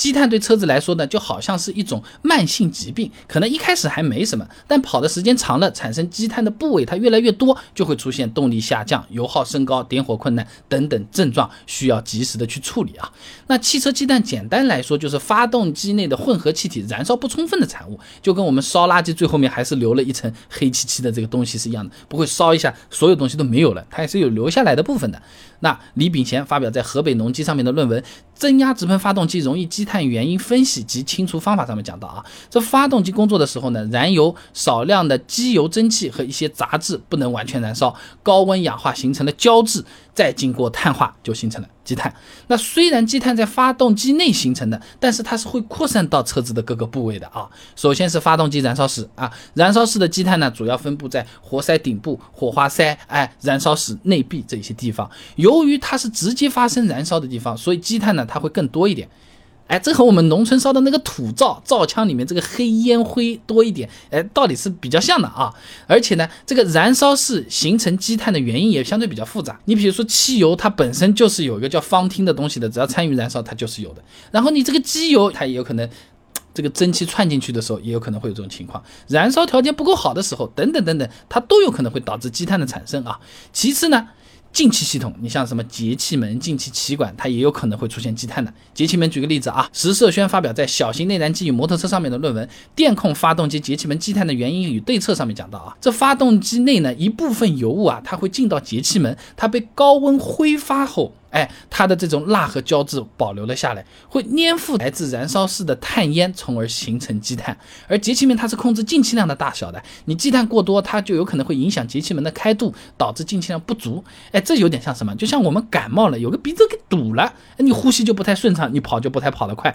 积碳对车子来说呢，就好像是一种慢性疾病，可能一开始还没什么，但跑的时间长了，产生积碳的部位它越来越多，就会出现动力下降、油耗升高、点火困难等等症状，需要及时的去处理啊。那汽车积碳简单来说就是发动机内的混合气体燃烧不充分的产物，就跟我们烧垃圾最后面还是留了一层黑漆漆的这个东西是一样的，不会烧一下所有东西都没有了，它还是有留下来的部分的。那李炳贤发表在河北农机上面的论文《增压直喷发动机容易积碳原因分析及清除方法》上面讲到啊，这发动机工作的时候呢，燃油少量的机油蒸汽和一些杂质不能完全燃烧，高温氧化形成了胶质，再经过碳化就形成了积碳。那虽然积碳在发动机内形成的，但是它是会扩散到车子的各个部位的啊。首先是发动机燃烧室啊，燃烧室的积碳呢，主要分布在活塞顶部、火花塞、哎，燃烧室内壁这些地方。由于它是直接发生燃烧的地方，所以积碳呢它会更多一点。哎，这和我们农村烧的那个土灶灶腔里面这个黑烟灰多一点，哎，道理是比较像的啊。而且呢，这个燃烧室形成积碳的原因也相对比较复杂。你比如说汽油，它本身就是有一个叫芳烃的东西的，只要参与燃烧，它就是有的。然后你这个机油，它也有可能这个蒸汽窜进去的时候，也有可能会有这种情况。燃烧条件不够好的时候，等等等等，它都有可能会导致积碳的产生啊。其次呢。进气系统，你像什么节气门、进气歧管，它也有可能会出现积碳的。节气门，举个例子啊，石社轩发表在《小型内燃机与摩托车》上面的论文《电控发动机节气门积碳的原因与对策》上面讲到啊，这发动机内呢一部分油雾啊，它会进到节气门，它被高温挥发后。哎，它的这种蜡和胶质保留了下来，会粘附来自燃烧室的碳烟，从而形成积碳。而节气门它是控制进气量的大小的，你积碳过多，它就有可能会影响节气门的开度，导致进气量不足。哎，这有点像什么？就像我们感冒了，有个鼻子给堵了，你呼吸就不太顺畅，你跑就不太跑得快。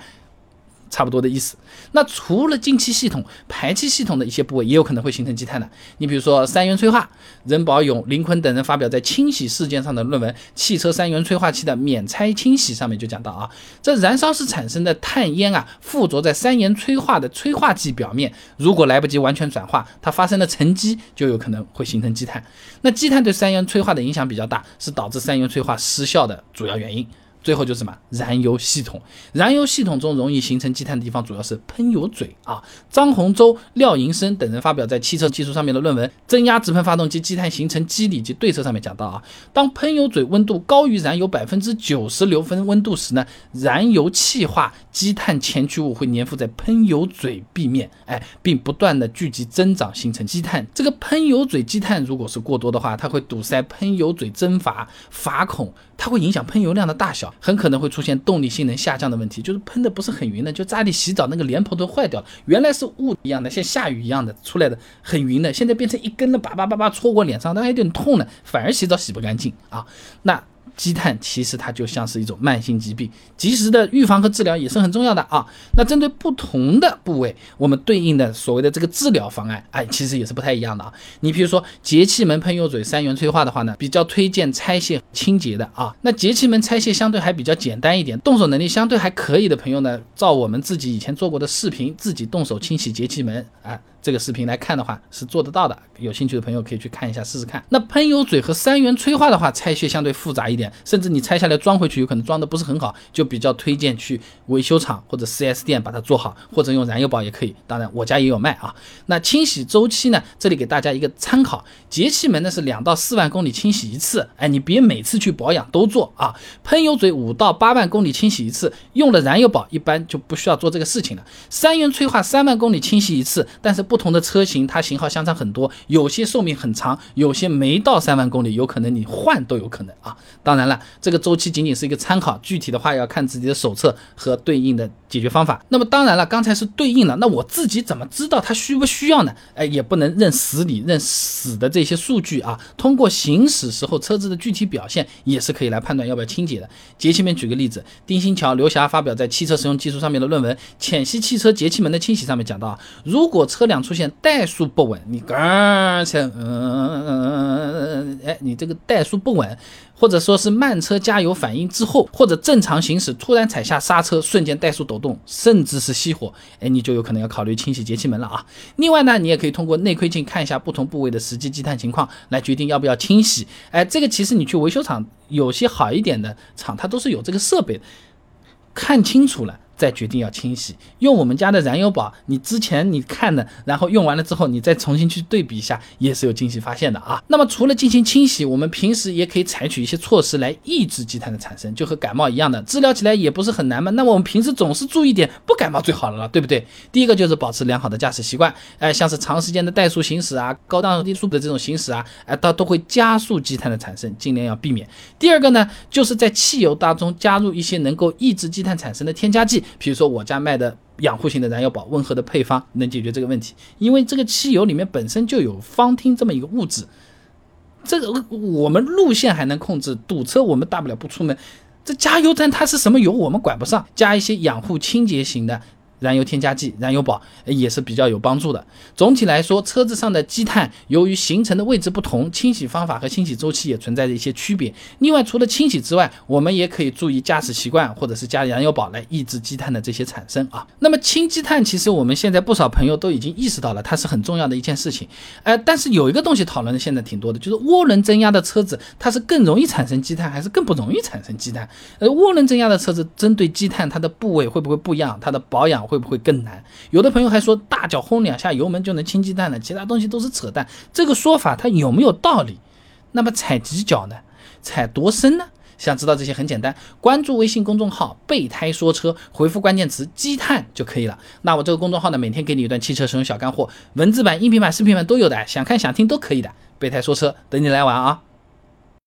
差不多的意思。那除了进气系统、排气系统的一些部位，也有可能会形成积碳的。你比如说三元催化，任宝勇、林坤等人发表在《清洗事件》上的论文《汽车三元催化器的免拆清洗》上面就讲到啊，这燃烧时产生的碳烟啊，附着在三元催化的催化剂表面，如果来不及完全转化，它发生了沉积，就有可能会形成积碳。那积碳对三元催化的影响比较大，是导致三元催化失效的主要原因。最后就是什么燃油系统，燃油系统中容易形成积碳的地方主要是喷油嘴啊。张洪洲、廖银生等人发表在汽车技术上面的论文《增压直喷发动机积碳形成机理及对策》上面讲到啊，当喷油嘴温度高于燃油百分之九十流分温度时呢，燃油气化积碳前驱物会粘附在喷油嘴壁面，哎，并不断的聚集增长形成积碳。这个喷油嘴积碳如果是过多的话，它会堵塞喷油嘴蒸阀阀孔，它会影响喷油量的大小。很可能会出现动力性能下降的问题，就是喷的不是很匀的，就家里洗澡那个莲蓬都坏掉了，原来是雾一样的，像下雨一样的出来的很匀的，现在变成一根的叭叭叭叭戳我脸上，那还有点痛呢，反而洗澡洗不干净啊，那。积碳其实它就像是一种慢性疾病，及时的预防和治疗也是很重要的啊。那针对不同的部位，我们对应的所谓的这个治疗方案，哎，其实也是不太一样的啊。你比如说节气门喷油嘴三元催化的话呢，比较推荐拆卸清洁的啊。那节气门拆卸相对还比较简单一点，动手能力相对还可以的朋友呢，照我们自己以前做过的视频，自己动手清洗节气门啊。这个视频来看的话是做得到的，有兴趣的朋友可以去看一下试试看。那喷油嘴和三元催化的话，拆卸相对复杂一点，甚至你拆下来装回去有可能装的不是很好，就比较推荐去维修厂或者 4S 店把它做好，或者用燃油宝也可以。当然我家也有卖啊。那清洗周期呢？这里给大家一个参考，节气门呢是两到四万公里清洗一次，哎，你别每次去保养都做啊。喷油嘴五到八万公里清洗一次，用了燃油宝一般就不需要做这个事情了。三元催化三万公里清洗一次，但是不。不同的车型，它型号相差很多，有些寿命很长，有些没到三万公里，有可能你换都有可能啊。当然了，这个周期仅仅是一个参考，具体的话要看自己的手册和对应的解决方法。那么当然了，刚才是对应了，那我自己怎么知道它需不需要呢？哎，也不能认死理、认死的这些数据啊。通过行驶时候车子的具体表现，也是可以来判断要不要清洁的。节气门举个例子，丁新桥、刘霞发表在《汽车使用技术》上面的论文《浅析汽车节气门的清洗》上面讲到，如果车辆出现怠速不稳，你刚才嗯嗯嗯嗯哎，你这个怠速不稳，或者说是慢车加油反应之后，或者正常行驶突然踩下刹车，瞬间怠速抖动，甚至是熄火，哎，你就有可能要考虑清洗节气门了啊。另外呢，你也可以通过内窥镜看一下不同部位的实际积碳情况，来决定要不要清洗。哎，这个其实你去维修厂有些好一点的厂，它都是有这个设备的，看清楚了。再决定要清洗。用我们家的燃油宝，你之前你看的，然后用完了之后，你再重新去对比一下，也是有惊喜发现的啊。那么除了进行清洗，我们平时也可以采取一些措施来抑制积碳的产生，就和感冒一样的，治疗起来也不是很难嘛。那么我们平时总是注意点，不感冒最好了了，对不对？第一个就是保持良好的驾驶习惯，哎，像是长时间的怠速行驶啊，高档低速的这种行驶啊，哎，它都会加速积碳的产生，尽量要避免。第二个呢，就是在汽油当中加入一些能够抑制积碳产生的添加剂，比如说我家卖的养护型的燃油宝，温和的配方能解决这个问题。因为这个汽油里面本身就有芳烃这么一个物质，这个我们路线还能控制，堵车我们大不了不出门。这加油站它是什么油我们管不上，加一些养护清洁型的。燃油添加剂、燃油宝也是比较有帮助的。总体来说，车子上的积碳由于形成的位置不同，清洗方法和清洗周期也存在着一些区别。另外，除了清洗之外，我们也可以注意驾驶习惯，或者是加燃油宝来抑制积碳的这些产生啊。那么清积碳，其实我们现在不少朋友都已经意识到了，它是很重要的一件事情。呃，但是有一个东西讨论的现在挺多的，就是涡轮增压的车子，它是更容易产生积碳，还是更不容易产生积碳？呃，涡轮增压的车子针对积碳，它的部位会不会不一样？它的保养？会不会更难？有的朋友还说大脚轰两下油门就能清鸡蛋呢，其他东西都是扯淡。这个说法它有没有道理？那么踩几脚呢？踩多深呢？想知道这些很简单，关注微信公众号“备胎说车”，回复关键词“积碳”就可以了。那我这个公众号呢，每天给你一段汽车使用小干货，文字版、音频版、视频版都有的，想看想听都可以的。备胎说车，等你来玩啊！